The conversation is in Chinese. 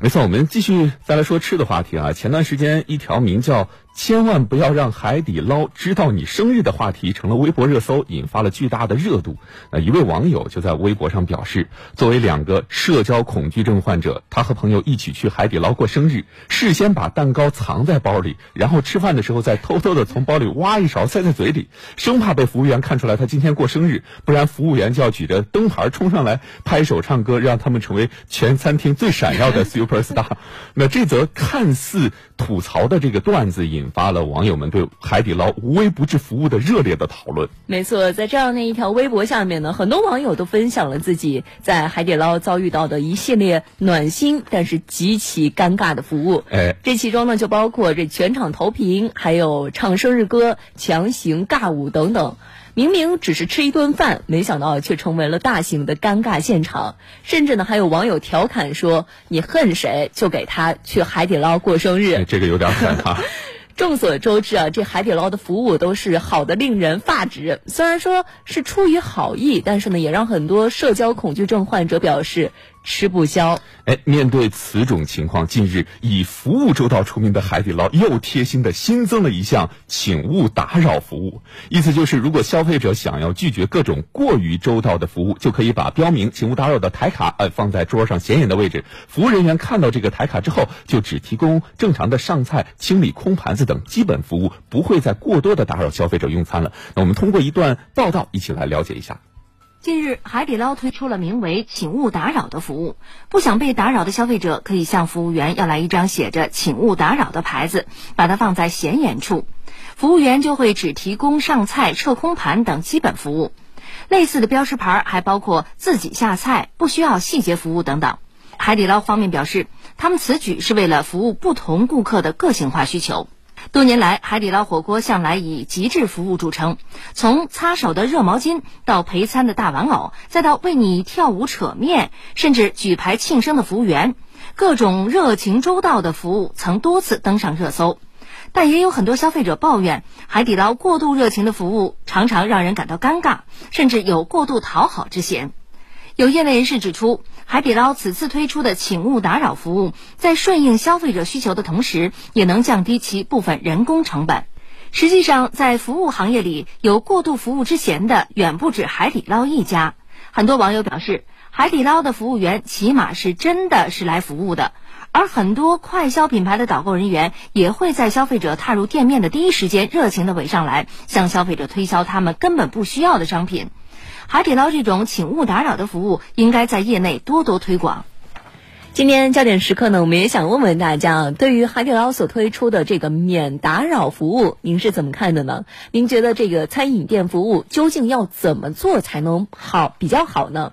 没错，我们继续再来说吃的话题啊。前段时间，一条名叫“千万不要让海底捞知道你生日”的话题成了微博热搜，引发了巨大的热度。那一位网友就在微博上表示，作为两个社交恐惧症患者，他和朋友一起去海底捞过生日，事先把蛋糕藏在包里，然后吃饭的时候再偷偷的从包里挖一勺塞在嘴里，生怕被服务员看出来他今天过生日，不然服务员就要举着灯牌冲上来拍手唱歌，让他们成为全餐厅最闪耀的。Super Star，那这则看似吐槽的这个段子，引发了网友们对海底捞无微不至服务的热烈的讨论。没错，在这样的一条微博下面呢，很多网友都分享了自己在海底捞遭遇到的一系列暖心但是极其尴尬的服务。哎，这其中呢就包括这全场投屏，还有唱生日歌、强行尬舞等等。明明只是吃一顿饭，没想到却成为了大型的尴尬现场。甚至呢，还有网友调侃说：“你恨谁，就给他去海底捞过生日。”这个有点狠啊。众所周知啊，这海底捞的服务都是好的令人发指。虽然说是出于好意，但是呢，也让很多社交恐惧症患者表示吃不消。哎，面对此种情况，近日以服务周到出名的海底捞又贴心的新增了一项“请勿打扰”服务。意思就是，如果消费者想要拒绝各种过于周到的服务，就可以把标明“请勿打扰”的台卡呃放在桌上显眼的位置。服务人员看到这个台卡之后，就只提供正常的上菜、清理空盘子等基本服务，不会再过多的打扰消费者用餐了。那我们通过一段报道一起来了解一下。近日，海底捞推出了名为“请勿打扰”的服务。不想被打扰的消费者可以向服务员要来一张写着“请勿打扰”的牌子，把它放在显眼处，服务员就会只提供上菜、撤空盘等基本服务。类似的标识牌还包括自己下菜、不需要细节服务等等。海底捞方面表示，他们此举是为了服务不同顾客的个性化需求。多年来，海底捞火锅向来以极致服务著称。从擦手的热毛巾，到陪餐的大玩偶，再到为你跳舞扯面，甚至举牌庆生的服务员，各种热情周到的服务曾多次登上热搜。但也有很多消费者抱怨，海底捞过度热情的服务常常让人感到尴尬，甚至有过度讨好之嫌。有业内人士指出，海底捞此次推出的“请勿打扰”服务，在顺应消费者需求的同时，也能降低其部分人工成本。实际上，在服务行业里，有过度服务之嫌的远不止海底捞一家。很多网友表示，海底捞的服务员起码是真的是来服务的，而很多快消品牌的导购人员也会在消费者踏入店面的第一时间，热情的围上来，向消费者推销他们根本不需要的商品。海底捞这种请勿打扰的服务，应该在业内多多推广。今天焦点时刻呢，我们也想问问大家，对于海底捞所推出的这个免打扰服务，您是怎么看的呢？您觉得这个餐饮店服务究竟要怎么做才能好比较好呢？